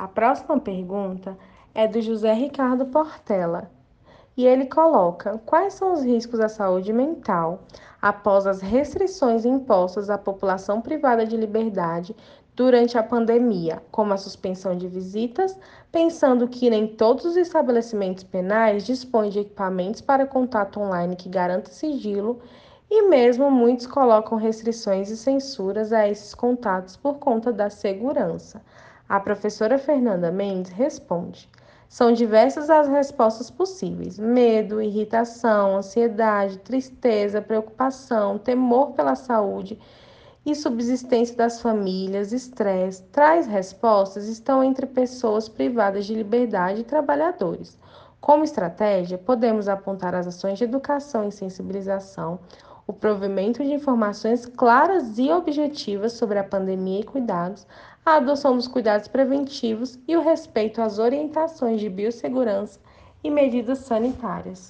A próxima pergunta é do José Ricardo Portela. E ele coloca: quais são os riscos à saúde mental após as restrições impostas à população privada de liberdade durante a pandemia, como a suspensão de visitas, pensando que nem todos os estabelecimentos penais dispõem de equipamentos para contato online que garanta sigilo, e mesmo muitos colocam restrições e censuras a esses contatos por conta da segurança. A professora Fernanda Mendes responde: são diversas as respostas possíveis: medo, irritação, ansiedade, tristeza, preocupação, temor pela saúde e subsistência das famílias, estresse. Tais respostas estão entre pessoas privadas de liberdade e trabalhadores. Como estratégia, podemos apontar as ações de educação e sensibilização, o provimento de informações claras e objetivas sobre a pandemia e cuidados, a adoção dos cuidados preventivos e o respeito às orientações de biossegurança e medidas sanitárias.